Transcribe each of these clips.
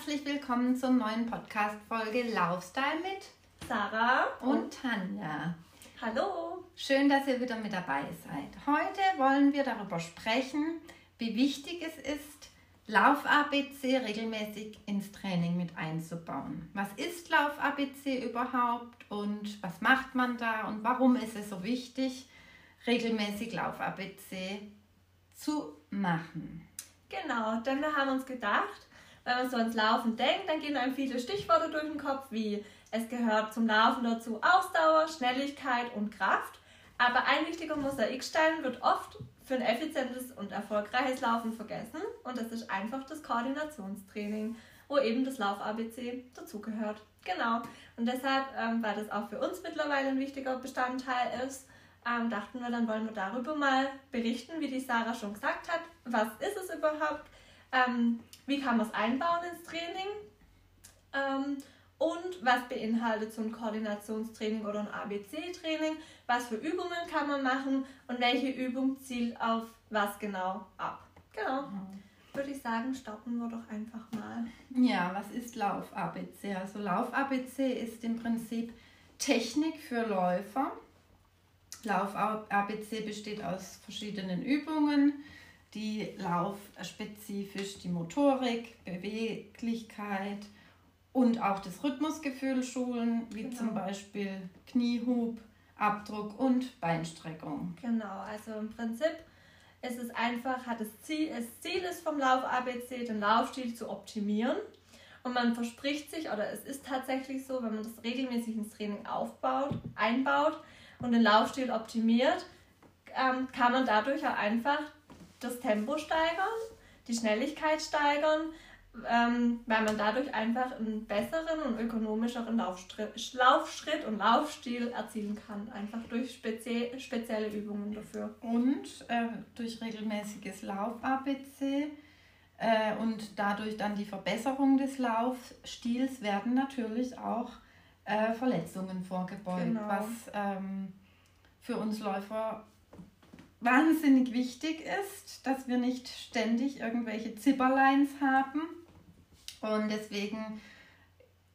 herzlich willkommen zur neuen Podcast-Folge Laufstyle mit Sarah und Tanja. Hallo! Schön, dass ihr wieder mit dabei seid. Heute wollen wir darüber sprechen, wie wichtig es ist, Lauf-ABC regelmäßig ins Training mit einzubauen. Was ist Lauf-ABC überhaupt und was macht man da und warum ist es so wichtig, regelmäßig Lauf-ABC zu machen? Genau, denn wir haben uns gedacht, wenn man so ans Laufen denkt, dann gehen einem viele Stichworte durch den Kopf, wie es gehört zum Laufen dazu Ausdauer, Schnelligkeit und Kraft. Aber ein wichtiger Mosaikstein wird oft für ein effizientes und erfolgreiches Laufen vergessen und das ist einfach das Koordinationstraining, wo eben das Lauf-ABC dazugehört. Genau. Und deshalb, ähm, weil das auch für uns mittlerweile ein wichtiger Bestandteil ist, ähm, dachten wir, dann wollen wir darüber mal berichten, wie die Sarah schon gesagt hat. Was ist es überhaupt? Ähm, wie kann man es einbauen ins Training? Ähm, und was beinhaltet so ein Koordinationstraining oder ein ABC-Training? Was für Übungen kann man machen und welche Übung zielt auf was genau ab? Genau. Mhm. Würde ich sagen, starten wir doch einfach mal. Ja, was ist Lauf-ABC? Also Lauf-ABC ist im Prinzip Technik für Läufer. Lauf-ABC besteht aus verschiedenen Übungen, die laufspezifisch die Motorik, Beweglichkeit, und auch das Rhythmusgefühl schulen, wie genau. zum Beispiel Kniehub, Abdruck und Beinstreckung. Genau, also im Prinzip ist es einfach, hat das Ziel, das Ziel ist vom Lauf ABC, den Laufstil zu optimieren. Und man verspricht sich, oder es ist tatsächlich so, wenn man das regelmäßig ins Training aufbaut, einbaut und den Laufstil optimiert, ähm, kann man dadurch auch einfach das Tempo steigern, die Schnelligkeit steigern, ähm, weil man dadurch einfach einen besseren und ökonomischeren Laufschritt, Laufschritt und Laufstil erzielen kann. Einfach durch spezie spezielle Übungen dafür. Und äh, durch regelmäßiges Lauf-ABC äh, und dadurch dann die Verbesserung des Laufstils werden natürlich auch äh, Verletzungen vorgebeugt, genau. was ähm, für uns Läufer wahnsinnig wichtig ist, dass wir nicht ständig irgendwelche Zipperlines haben und deswegen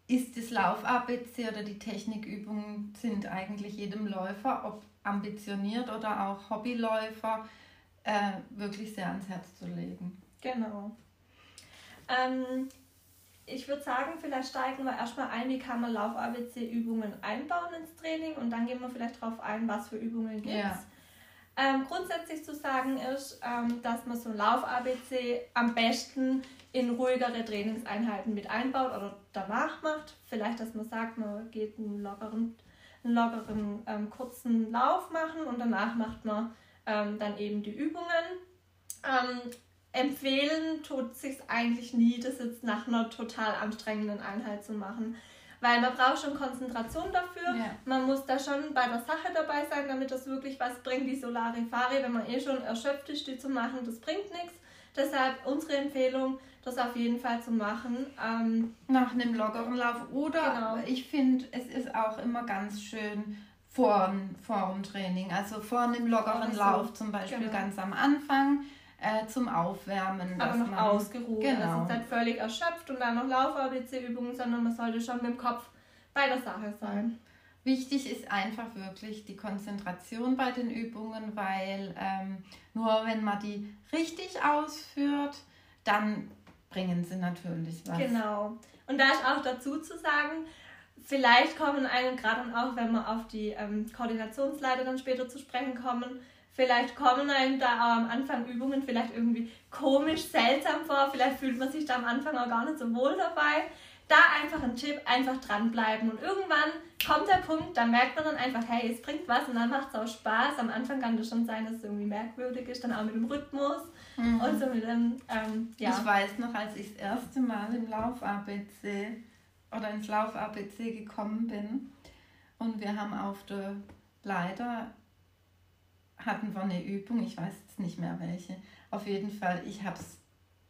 ist das Lauf-ABC oder die Technikübungen sind eigentlich jedem Läufer, ob ambitioniert oder auch Hobbyläufer, äh, wirklich sehr ans Herz zu legen. Genau. Ähm, ich würde sagen, vielleicht steigen wir erstmal ein, wie kann man Lauf-ABC-Übungen einbauen ins Training und dann gehen wir vielleicht darauf ein, was für Übungen gibt es. Ja. Ähm, grundsätzlich zu sagen ist, ähm, dass man so ein Lauf-ABC am besten in ruhigere Trainingseinheiten mit einbaut oder danach macht. Vielleicht, dass man sagt, man geht einen lockeren, lockeren ähm, kurzen Lauf machen und danach macht man ähm, dann eben die Übungen. Ähm, empfehlen tut sich eigentlich nie, das jetzt nach einer total anstrengenden Einheit zu machen. Weil man braucht schon Konzentration dafür. Ja. Man muss da schon bei der Sache dabei sein, damit das wirklich was bringt. Die Solarifari, wenn man eh schon erschöpft ist, die zu machen, das bringt nichts. Deshalb unsere Empfehlung, das auf jeden Fall zu machen. Ähm, Nach einem lockeren Lauf. Oder genau. ich finde, es ist auch immer ganz schön vor, vor dem Training. Also vor einem lockeren so. Lauf zum Beispiel genau. ganz am Anfang. Äh, zum Aufwärmen. Aber noch man, ausgeruht. Genau. Also ist halt völlig erschöpft und dann noch Lauf-ABC-Übungen, sondern man sollte schon mit dem Kopf bei der Sache sein. Wichtig ist einfach wirklich die Konzentration bei den Übungen, weil ähm, nur wenn man die richtig ausführt, dann bringen sie natürlich was. Genau. Und da ist auch dazu zu sagen, vielleicht kommen einem gerade auch, wenn wir auf die ähm, Koordinationsleiter dann später zu sprechen kommen, vielleicht kommen einem da auch am Anfang Übungen vielleicht irgendwie komisch, seltsam vor, vielleicht fühlt man sich da am Anfang auch gar nicht so wohl dabei. Da einfach ein Tipp, einfach dranbleiben und irgendwann kommt der Punkt, da merkt man dann einfach, hey, es bringt was und dann macht es auch Spaß. Am Anfang kann das schon sein, dass es irgendwie merkwürdig ist, dann auch mit dem Rhythmus mhm. und so mit dem, ähm, ja. Ich weiß noch, als ich das erste Mal im Lauf-ABC oder ins Lauf-ABC gekommen bin und wir haben auf der Leiter hatten wir eine Übung, ich weiß jetzt nicht mehr welche. Auf jeden Fall, ich habe es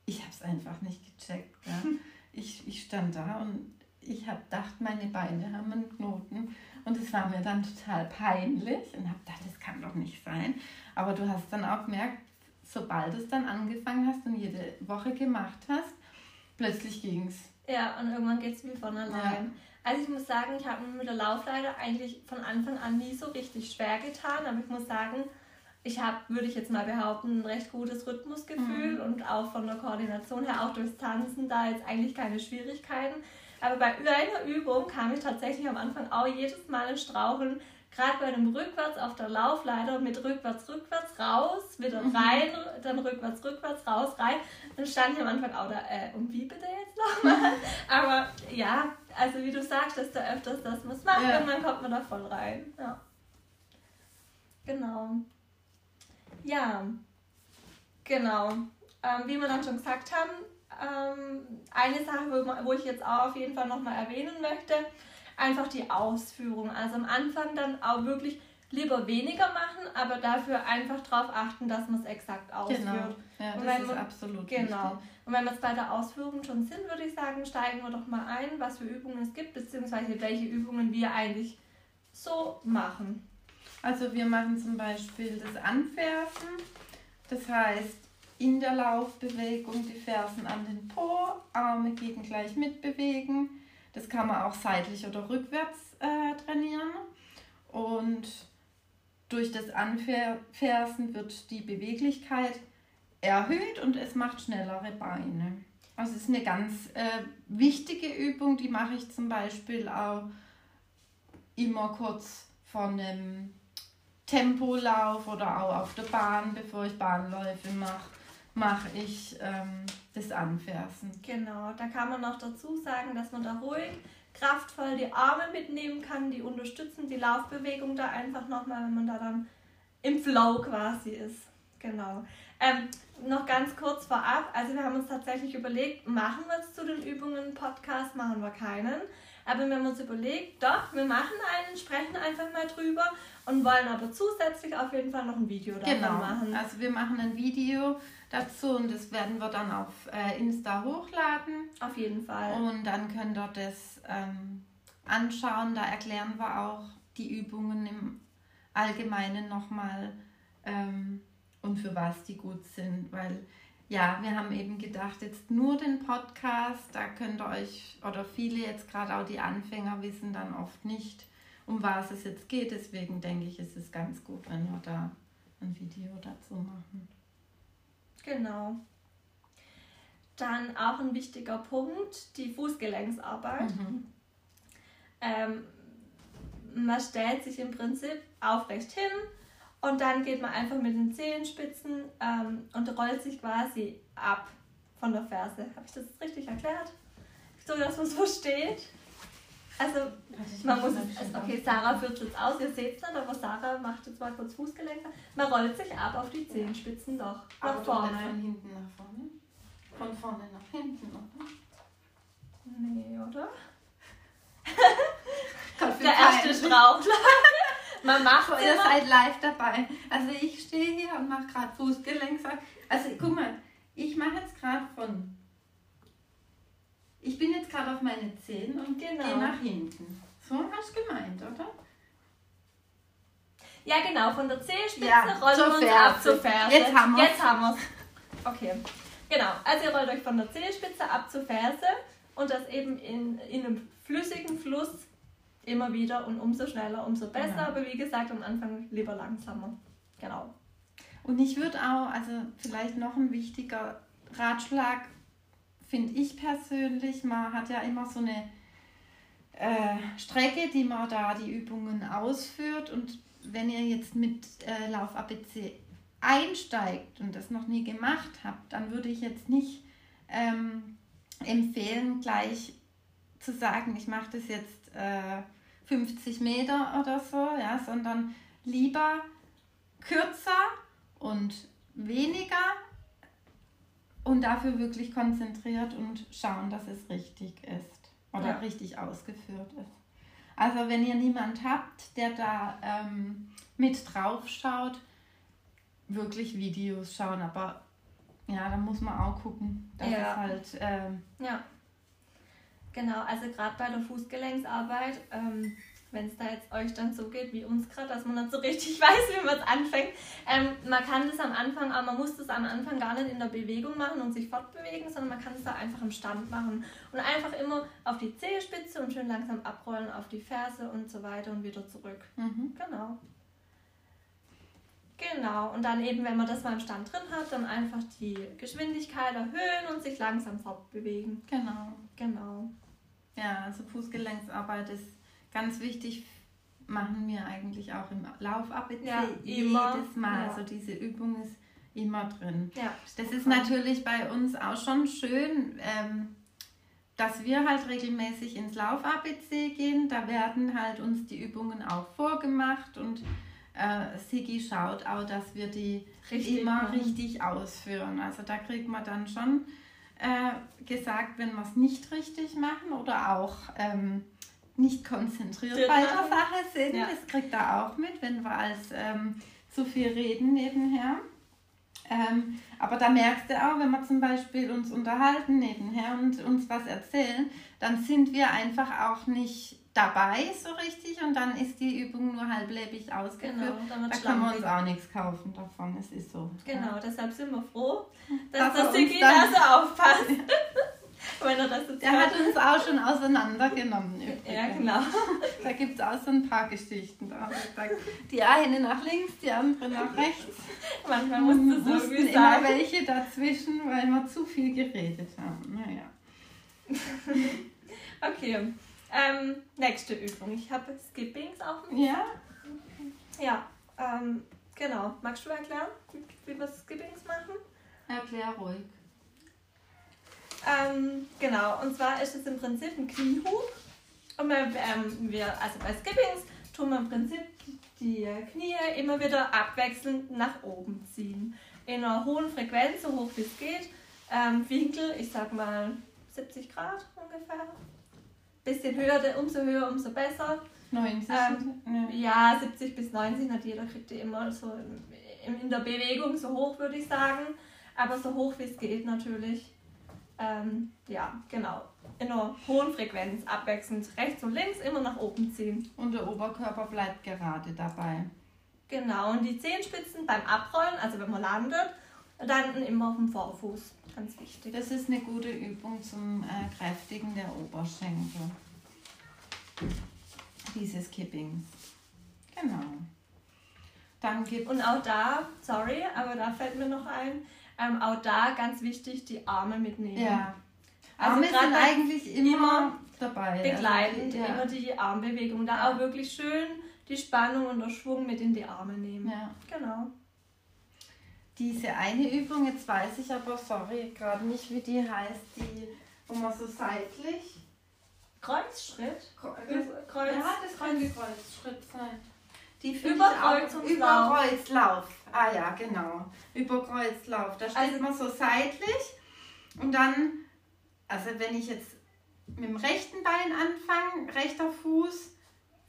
ich hab's einfach nicht gecheckt. Ja. Ich, ich stand da und ich habe gedacht, meine Beine haben einen Knoten. Und es war mir dann total peinlich und habe gedacht, das kann doch nicht sein. Aber du hast dann auch gemerkt, sobald du es dann angefangen hast und jede Woche gemacht hast, plötzlich ging es. Ja, und irgendwann geht es wie von allein. Ja. Also ich muss sagen, ich habe mir mit der Laufleiter eigentlich von Anfang an nie so richtig schwer getan, aber ich muss sagen, ich habe, würde ich jetzt mal behaupten, ein recht gutes Rhythmusgefühl mhm. und auch von der Koordination her, auch durchs Tanzen, da jetzt eigentlich keine Schwierigkeiten. Aber bei einer Übung kam ich tatsächlich am Anfang auch jedes Mal in Straucheln, gerade bei dem Rückwärts auf der Laufleiter mit rückwärts, rückwärts, raus, wieder mhm. rein, dann rückwärts, rückwärts, raus, rein. Dann stand ich am Anfang auch da, äh, und wie bitte jetzt nochmal? Aber ja, also wie du sagst, desto öfters das muss man ja. irgendwann kommt man da voll rein. Ja. Genau. Ja, genau. Ähm, wie wir dann schon gesagt haben, ähm, eine Sache, wo, wo ich jetzt auch auf jeden Fall nochmal erwähnen möchte, einfach die Ausführung. Also am Anfang dann auch wirklich lieber weniger machen, aber dafür einfach darauf achten, dass man es exakt ausführt. Genau. Ja, und das ist man, absolut Genau. Wichtig. Und wenn wir jetzt bei der Ausführung schon sind, würde ich sagen, steigen wir doch mal ein, was für Übungen es gibt, beziehungsweise welche Übungen wir eigentlich so machen. Also wir machen zum Beispiel das Anfersen. Das heißt, in der Laufbewegung die Fersen an den Po, Arme gegen gleich mitbewegen. Das kann man auch seitlich oder rückwärts äh, trainieren. Und durch das Anfersen wird die Beweglichkeit erhöht und es macht schnellere Beine. Also es ist eine ganz äh, wichtige Übung, die mache ich zum Beispiel auch immer kurz vor einem Tempolauf oder auch auf der Bahn, bevor ich Bahnläufe mache mache ich ähm, das Anfersen. Genau, da kann man noch dazu sagen, dass man da ruhig, kraftvoll die Arme mitnehmen kann, die unterstützen die Laufbewegung da einfach nochmal, wenn man da dann im Flow quasi ist. Genau. Ähm, noch ganz kurz vorab, also wir haben uns tatsächlich überlegt, machen wir jetzt zu den Übungen Podcast, machen wir keinen. Aber wir haben uns überlegt, doch, wir machen einen, sprechen einfach mal drüber und wollen aber zusätzlich auf jeden Fall noch ein Video davon genau. machen. Also wir machen ein Video dazu und das werden wir dann auf äh, Insta hochladen. Auf jeden Fall. Und dann könnt ihr das ähm, anschauen. Da erklären wir auch die Übungen im Allgemeinen nochmal ähm, und für was die gut sind, weil ja, wir haben eben gedacht, jetzt nur den Podcast, da könnt ihr euch oder viele jetzt gerade auch die Anfänger wissen dann oft nicht, um was es jetzt geht. Deswegen denke ich, ist es ganz gut, wenn wir da ein Video dazu machen. Genau. Dann auch ein wichtiger Punkt, die Fußgelenksarbeit. Mhm. Ähm, man stellt sich im Prinzip aufrecht hin und dann geht man einfach mit den Zehenspitzen ähm, und rollt sich quasi ab von der Ferse. Habe ich das richtig erklärt? So, dass man so steht. Also, man muss es, okay, Sarah führt es jetzt aus, ihr seht es nicht, aber Sarah macht jetzt mal kurz Fußgelenke. Man rollt sich ab auf die Zehenspitzen doch, nach vorne. Von hinten nach vorne? Von vorne nach hinten, oder? Nee, oder? Der erste Strauchler. Man macht es. Ihr seid live dabei. Also ich stehe hier und mache gerade Fußgelenk. Also guck mal, ich mache jetzt gerade von ich bin jetzt gerade auf meine Zehen und genau. gehe nach hinten. So hast du gemeint, oder? Ja, genau. Von der Zehenspitze ja, rollen wir uns ab zur Ferse. Jetzt haben wir Jetzt haben wir es. Okay. Genau. Also ihr rollt euch von der Zehenspitze ab zur Ferse und das eben in, in einem flüssigen Fluss immer wieder und umso schneller, umso besser. Genau. Aber wie gesagt, am Anfang lieber langsamer. Genau. Und ich würde auch, also vielleicht noch ein wichtiger Ratschlag finde ich persönlich, man hat ja immer so eine äh, Strecke, die man da die Übungen ausführt. Und wenn ihr jetzt mit äh, Lauf ABC einsteigt und das noch nie gemacht habt, dann würde ich jetzt nicht ähm, empfehlen, gleich zu sagen, ich mache das jetzt äh, 50 Meter oder so, ja, sondern lieber kürzer und weniger und dafür wirklich konzentriert und schauen, dass es richtig ist oder ja. richtig ausgeführt ist. Also wenn ihr niemand habt, der da ähm, mit drauf schaut, wirklich Videos schauen, aber ja, da muss man auch gucken, dass ja. es halt... Ähm, ja, genau, also gerade bei der Fußgelenksarbeit, ähm, wenn es da jetzt euch dann so geht wie uns gerade, dass man nicht so richtig weiß, wie man es anfängt. Ähm, man kann das am Anfang, aber man muss das am Anfang gar nicht in der Bewegung machen und sich fortbewegen, sondern man kann es da einfach im Stand machen. Und einfach immer auf die Zehespitze und schön langsam abrollen auf die Ferse und so weiter und wieder zurück. Mhm. Genau. Genau, und dann eben, wenn man das mal im Stand drin hat, dann einfach die Geschwindigkeit erhöhen und sich langsam fortbewegen. Genau. Genau. Ja, also Fußgelenksarbeit ist ganz wichtig, machen wir eigentlich auch im Lauf-ABC ja, jedes Mal. Ja. Also diese Übung ist immer drin. Ja, das ist natürlich bei uns auch schon schön, ähm, dass wir halt regelmäßig ins Lauf-ABC gehen. Da werden halt uns die Übungen auch vorgemacht und äh, Sigi schaut auch, dass wir die richtig immer machen. richtig ausführen. Also da kriegt man dann schon äh, gesagt, wenn wir es nicht richtig machen oder auch ähm, nicht konzentriert bei der Sache sind. Ja. Das kriegt er auch mit, wenn wir als ähm, zu viel reden nebenher. Ähm, aber da merkst du auch, wenn wir zum Beispiel uns unterhalten nebenher und uns was erzählen, dann sind wir einfach auch nicht dabei so richtig und dann ist die Übung nur halblebig ausgeführt. Genau, da können wir uns auch nichts kaufen davon, es ist so. Genau, ja. deshalb sind wir froh, dass, dass das da so aufpasst. Wenn er das Der hat uns auch schon auseinandergenommen. Übrigens. Ja, genau. Da gibt es auch so ein paar Geschichten. Da die eine nach links, die andere nach rechts. Manchmal musste so wussten immer welche dazwischen, weil wir zu viel geredet haben. Naja. okay. Ähm, nächste Übung. Ich habe Skippings auf dem Ja. Ja, ähm, genau. Magst du erklären, wie wir Skippings machen? Erklär ruhig. Ähm, genau, und zwar ist es im Prinzip ein Kniehub. Und wir, ähm, wir, also bei Skippings tun wir im Prinzip die Knie immer wieder abwechselnd nach oben ziehen. In einer hohen Frequenz, so hoch wie es geht. Ähm, Winkel, ich sag mal 70 Grad ungefähr bisschen höher, umso höher, umso besser. 90? Ähm, ja. ja, 70 bis 90, hat jeder kriegt die immer so in, in der Bewegung so hoch, würde ich sagen. Aber so hoch wie es geht natürlich. Ähm, ja, genau. In einer hohen Frequenz abwechselnd rechts und links immer nach oben ziehen. Und der Oberkörper bleibt gerade dabei. Genau, und die Zehenspitzen beim Abrollen, also wenn man landet, landen immer auf dem Vorfuß ganz wichtig. Das ist eine gute Übung zum äh, Kräftigen der Oberschenkel. Dieses Kippings. Genau. Dann gibt Und auch da, sorry, aber da fällt mir noch ein, ähm, auch da ganz wichtig, die Arme mitnehmen. Ja. Also Arme sind eigentlich immer, immer dabei. Begleitend, also die, ja. immer die Armbewegung. Da auch wirklich schön die Spannung und der Schwung mit in die Arme nehmen. Ja. Genau diese eine Übung, jetzt weiß ich aber, sorry, gerade nicht, wie die heißt, die, wo man so seitlich. Kreuzschritt? Kreuz, ja, das könnte Kreuzschritt sein. Die Überkreuzlauf. Ah ja, genau. Überkreuzlauf. Da steht also, man so seitlich und dann, also wenn ich jetzt mit dem rechten Bein anfange, rechter Fuß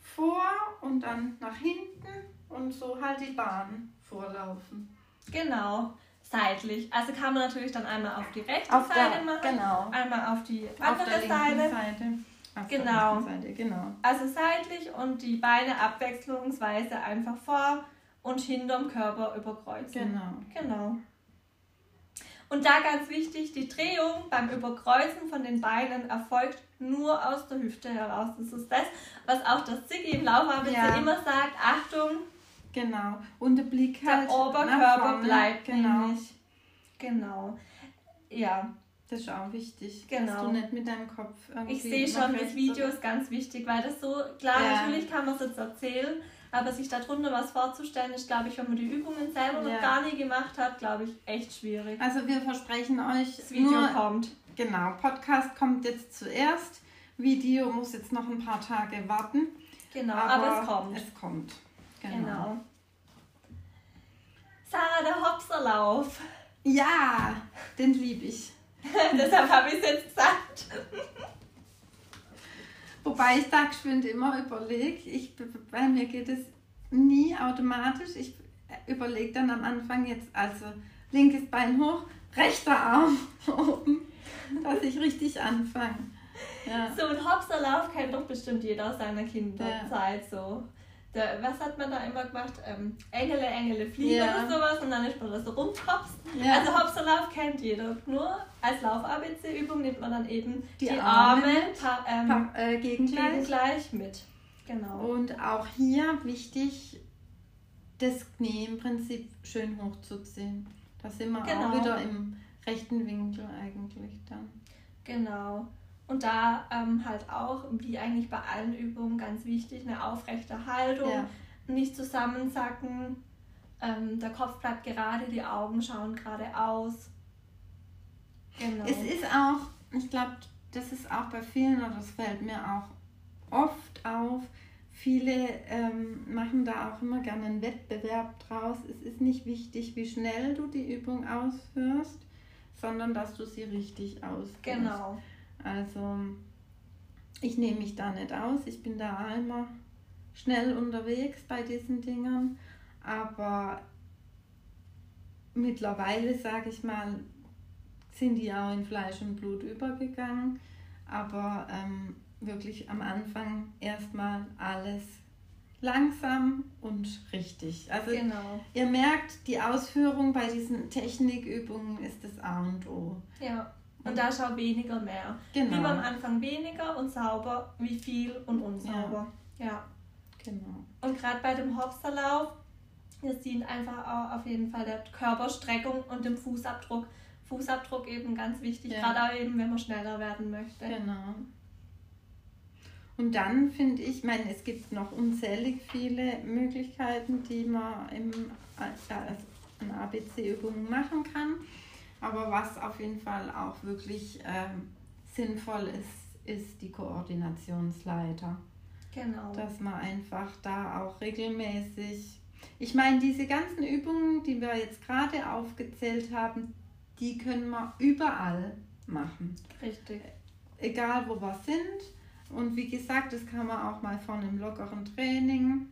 vor und dann nach hinten und so halt die Bahn vorlaufen. Genau, seitlich. Also kann man natürlich dann einmal auf die rechte auf Seite der, machen, genau. einmal auf die andere auf Seite. Seite. Auf genau. Seite, genau. Also seitlich und die Beine abwechslungsweise einfach vor und hinterm Körper überkreuzen. Genau. Genau. Und da ganz wichtig, die Drehung beim Überkreuzen von den Beinen erfolgt nur aus der Hüfte heraus. Das ist das, was auch das Ziggy im Laufabend ja. immer sagt. Achtung, Genau. Und der Blick halt. Der Oberkörper bleibt genau. nämlich. Genau. Ja. Das ist auch wichtig, genau. dass du nicht mit deinem Kopf irgendwie Ich sehe schon, das Video ist ganz wichtig, weil das so, klar, ja. natürlich kann man es jetzt erzählen, aber sich darunter was vorzustellen, ist, glaube ich, wenn man die Übungen selber ja. noch gar nie gemacht hat, glaube ich, echt schwierig. Also wir versprechen euch, das Video nur, kommt. Genau, Podcast kommt jetzt zuerst, Video muss jetzt noch ein paar Tage warten. Genau, aber, aber es kommt. Es kommt. Genau. genau. Sarah, der Hopserlauf. Ja, den liebe ich. Deshalb habe ich es jetzt gesagt. Wobei ich da geschwind immer überlege, ich, bei mir geht es nie automatisch. Ich überlege dann am Anfang jetzt, also linkes Bein hoch, rechter Arm oben, dass ich richtig anfange. Ja. So ein Hopserlauf kennt doch bestimmt jeder aus seiner Kinderzeit ja. so. Der, was hat man da immer gemacht? Ähm, Engele, Engele fliegen ja. oder sowas und dann ist man da so rumtopst. Ja. Also Hopserlauf kennt jeder. Nur als Lauf-ABC-Übung nimmt man dann eben die, die Arme, Arme ähm, äh, gegengleich. gegengleich mit. Genau. Und auch hier wichtig, das Knie im Prinzip schön hochzuziehen. Da sind wir genau. auch wieder im rechten Winkel eigentlich dann. Genau. Und da ähm, halt auch, wie eigentlich bei allen Übungen, ganz wichtig, eine aufrechte Haltung, ja. nicht zusammensacken, ähm, der Kopf bleibt gerade, die Augen schauen geradeaus. Genau. Es ist auch, ich glaube, das ist auch bei vielen, oder das fällt mir auch oft auf, viele ähm, machen da auch immer gerne einen Wettbewerb draus. Es ist nicht wichtig, wie schnell du die Übung ausführst, sondern dass du sie richtig ausführst. Genau. Also ich nehme mich da nicht aus. Ich bin da immer schnell unterwegs bei diesen Dingern. Aber mittlerweile, sage ich mal, sind die auch in Fleisch und Blut übergegangen. Aber ähm, wirklich am Anfang erstmal alles langsam und richtig. Also genau. ihr merkt, die Ausführung bei diesen Technikübungen ist das A und O. Ja. Und da schau weniger mehr. Genau. Lieber am Anfang weniger und sauber, wie viel und unsauber. Ja. ja. Genau. Und gerade bei dem Hopserlauf, das dient einfach auch auf jeden Fall der Körperstreckung und dem Fußabdruck. Fußabdruck eben ganz wichtig, ja. gerade auch eben, wenn man schneller werden möchte. Genau. Und dann finde ich, meine, es gibt noch unzählig viele Möglichkeiten, die man im, äh, an ABC-Übungen machen kann. Aber was auf jeden Fall auch wirklich ähm, sinnvoll ist, ist die Koordinationsleiter. Genau. Dass man einfach da auch regelmäßig. Ich meine, diese ganzen Übungen, die wir jetzt gerade aufgezählt haben, die können wir überall machen. Richtig. Egal wo wir sind. Und wie gesagt, das kann man auch mal von einem lockeren Training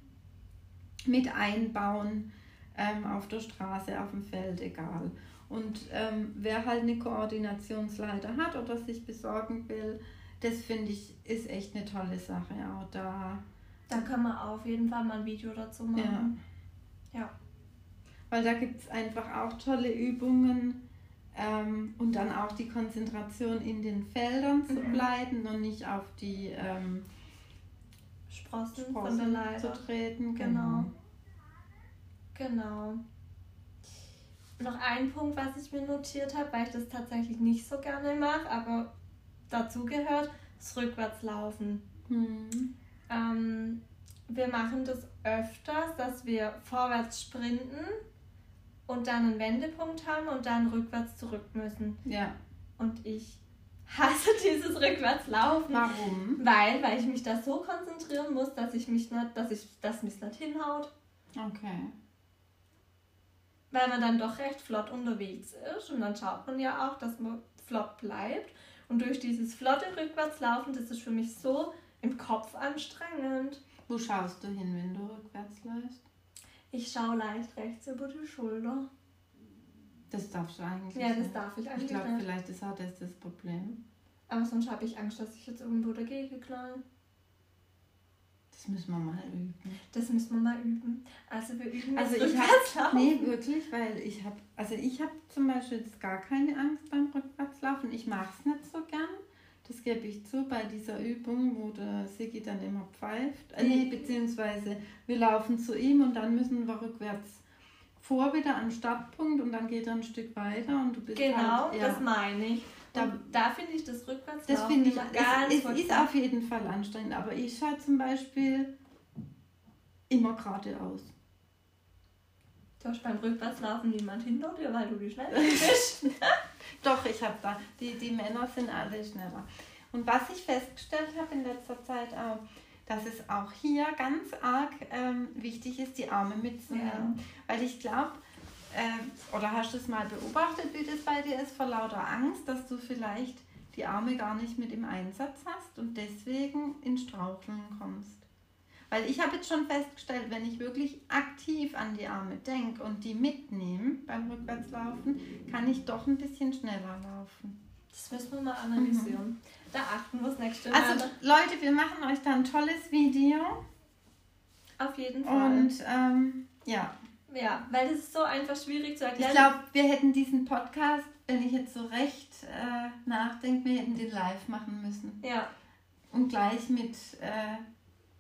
mit einbauen, ähm, auf der Straße, auf dem Feld, egal. Und ähm, wer halt eine Koordinationsleiter hat oder sich besorgen will, das finde ich ist echt eine tolle Sache. Auch da. Da kann man auf jeden Fall mal ein Video dazu machen. Ja. ja. Weil da gibt es einfach auch tolle Übungen ähm, und dann auch die Konzentration in den Feldern zu mhm. bleiben und nicht auf die ähm, Sprossen, Sprossen zu treten. Genau. Genau. Noch ein Punkt, was ich mir notiert habe, weil ich das tatsächlich nicht so gerne mache, aber dazu gehört, das Rückwärtslaufen. Mhm. Ähm, wir machen das öfters, dass wir vorwärts sprinten und dann einen Wendepunkt haben und dann rückwärts zurück müssen. Ja. Und ich hasse dieses Rückwärtslaufen. Warum? Weil, weil ich mich da so konzentrieren muss, dass ich mich nicht, dass ich das mich nicht hinhaut. Okay weil man dann doch recht flott unterwegs ist und dann schaut man ja auch, dass man flott bleibt. Und durch dieses flotte Rückwärtslaufen, das ist für mich so im Kopf anstrengend. Wo schaust du hin, wenn du rückwärts läufst? Ich schaue leicht rechts über die Schulter. Das darfst du eigentlich Ja, das nicht. darf ich eigentlich Ich glaube, vielleicht ist auch das das Problem. Aber sonst habe ich Angst, dass ich jetzt irgendwo dagegen knall. Das müssen wir mal üben. Das müssen wir mal üben. Also wir üben also ich hab, Nee, wirklich, weil ich habe, also ich habe zum Beispiel jetzt gar keine Angst beim Rückwärtslaufen. Ich mache es nicht so gern. Das gebe ich zu bei dieser Übung, wo der Sigi dann immer pfeift. Äh, nee, beziehungsweise wir laufen zu ihm und dann müssen wir rückwärts vor wieder am Startpunkt und dann geht er ein Stück weiter und du bist Genau, halt, ja. das meine ich. Da, da finde ich das rückwärts das finde ich ganz es, es ist auf jeden Fall anstrengend, aber ich schaue zum Beispiel immer geradeaus. Du hast beim Rückwärtslaufen niemand hinter dir, weil du die schnell bist. Doch, ich habe da. Die, die Männer sind alle schneller. Und was ich festgestellt habe in letzter Zeit auch, dass es auch hier ganz arg ähm, wichtig ist, die Arme mitzunehmen. Ja. Weil ich glaube, äh, oder hast du es mal beobachtet, wie das bei dir ist, vor lauter Angst, dass du vielleicht die Arme gar nicht mit im Einsatz hast und deswegen in Straucheln kommst? Weil ich habe jetzt schon festgestellt, wenn ich wirklich aktiv an die Arme denke und die mitnehme beim Rückwärtslaufen, kann ich doch ein bisschen schneller laufen. Das müssen wir mal analysieren. Mhm. Da achten wir das nächste Mal. Also Leute, wir machen euch da ein tolles Video. Auf jeden Fall. Und ähm, ja. Ja, weil es ist so einfach schwierig zu erklären. Ich glaube, wir hätten diesen Podcast, wenn ich jetzt so recht äh, nachdenke, wir hätten den live machen müssen. Ja. Und gleich mit. Äh,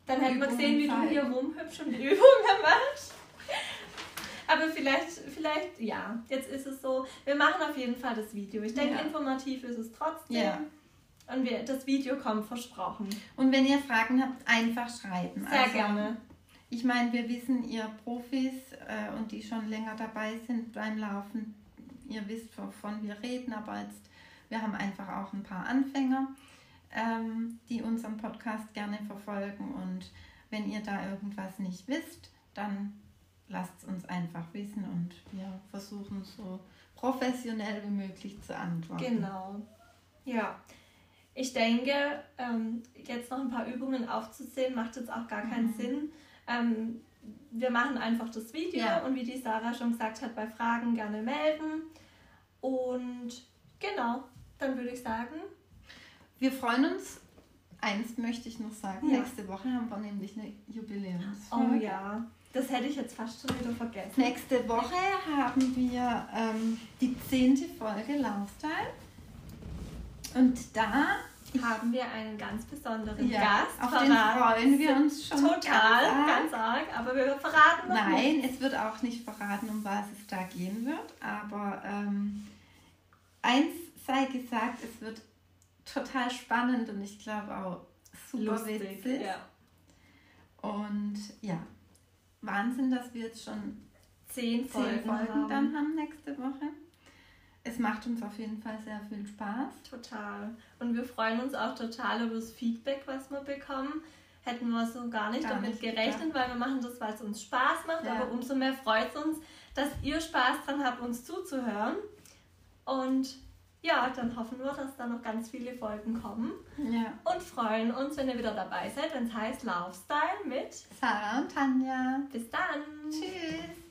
Dann hätten wir gesehen, wie du hier rumhübsch und die Übungen machst. Aber vielleicht, vielleicht, ja, jetzt ist es so. Wir machen auf jeden Fall das Video. Ich denke, ja. informativ ist es trotzdem. Ja. Und wir, das Video kommt versprochen. Und wenn ihr Fragen habt, einfach schreiben. Sehr also, gerne. Ich meine, wir wissen, ihr Profis äh, und die schon länger dabei sind beim Laufen, ihr wisst, wovon wir reden, aber jetzt, wir haben einfach auch ein paar Anfänger, ähm, die unseren Podcast gerne verfolgen. Und wenn ihr da irgendwas nicht wisst, dann lasst es uns einfach wissen und wir versuchen so professionell wie möglich zu antworten. Genau. Ja. Ich denke, ähm, jetzt noch ein paar Übungen aufzuzählen, macht jetzt auch gar keinen mhm. Sinn. Ähm, wir machen einfach das Video ja. und wie die Sarah schon gesagt hat, bei Fragen gerne melden. Und genau, dann würde ich sagen. Wir freuen uns. Eins möchte ich noch sagen. Ja. Nächste Woche haben wir nämlich eine Jubiläumsfolge. Oh ja. Das hätte ich jetzt fast schon wieder vergessen. Nächste Woche haben wir ähm, die zehnte Folge Lifestyle. Und da haben wir einen ganz besonderen ja, Gast. Auf verraten. den freuen wir uns schon. Total, ganz, ganz arg. Aber wir verraten noch Nein, nicht. es wird auch nicht verraten, um was es da gehen wird. Aber ähm, eins sei gesagt, es wird total spannend und ich glaube auch super Lustig, witzig. Ja. Und ja, Wahnsinn, dass wir jetzt schon zehn Folgen, zehn Folgen haben. dann haben nächste Woche. Es macht uns auf jeden Fall sehr viel Spaß. Total. Und wir freuen uns auch total über das Feedback, was wir bekommen. Hätten wir so gar nicht gar damit nicht gerechnet, gedacht. weil wir machen das, weil es uns Spaß macht. Ja. Aber umso mehr freut es uns, dass ihr Spaß dran habt, uns zuzuhören. Und ja, dann hoffen wir, dass da noch ganz viele Folgen kommen. Ja. Und freuen uns, wenn ihr wieder dabei seid, wenn es heißt Lifestyle mit Sarah und Tanja. Bis dann. Tschüss.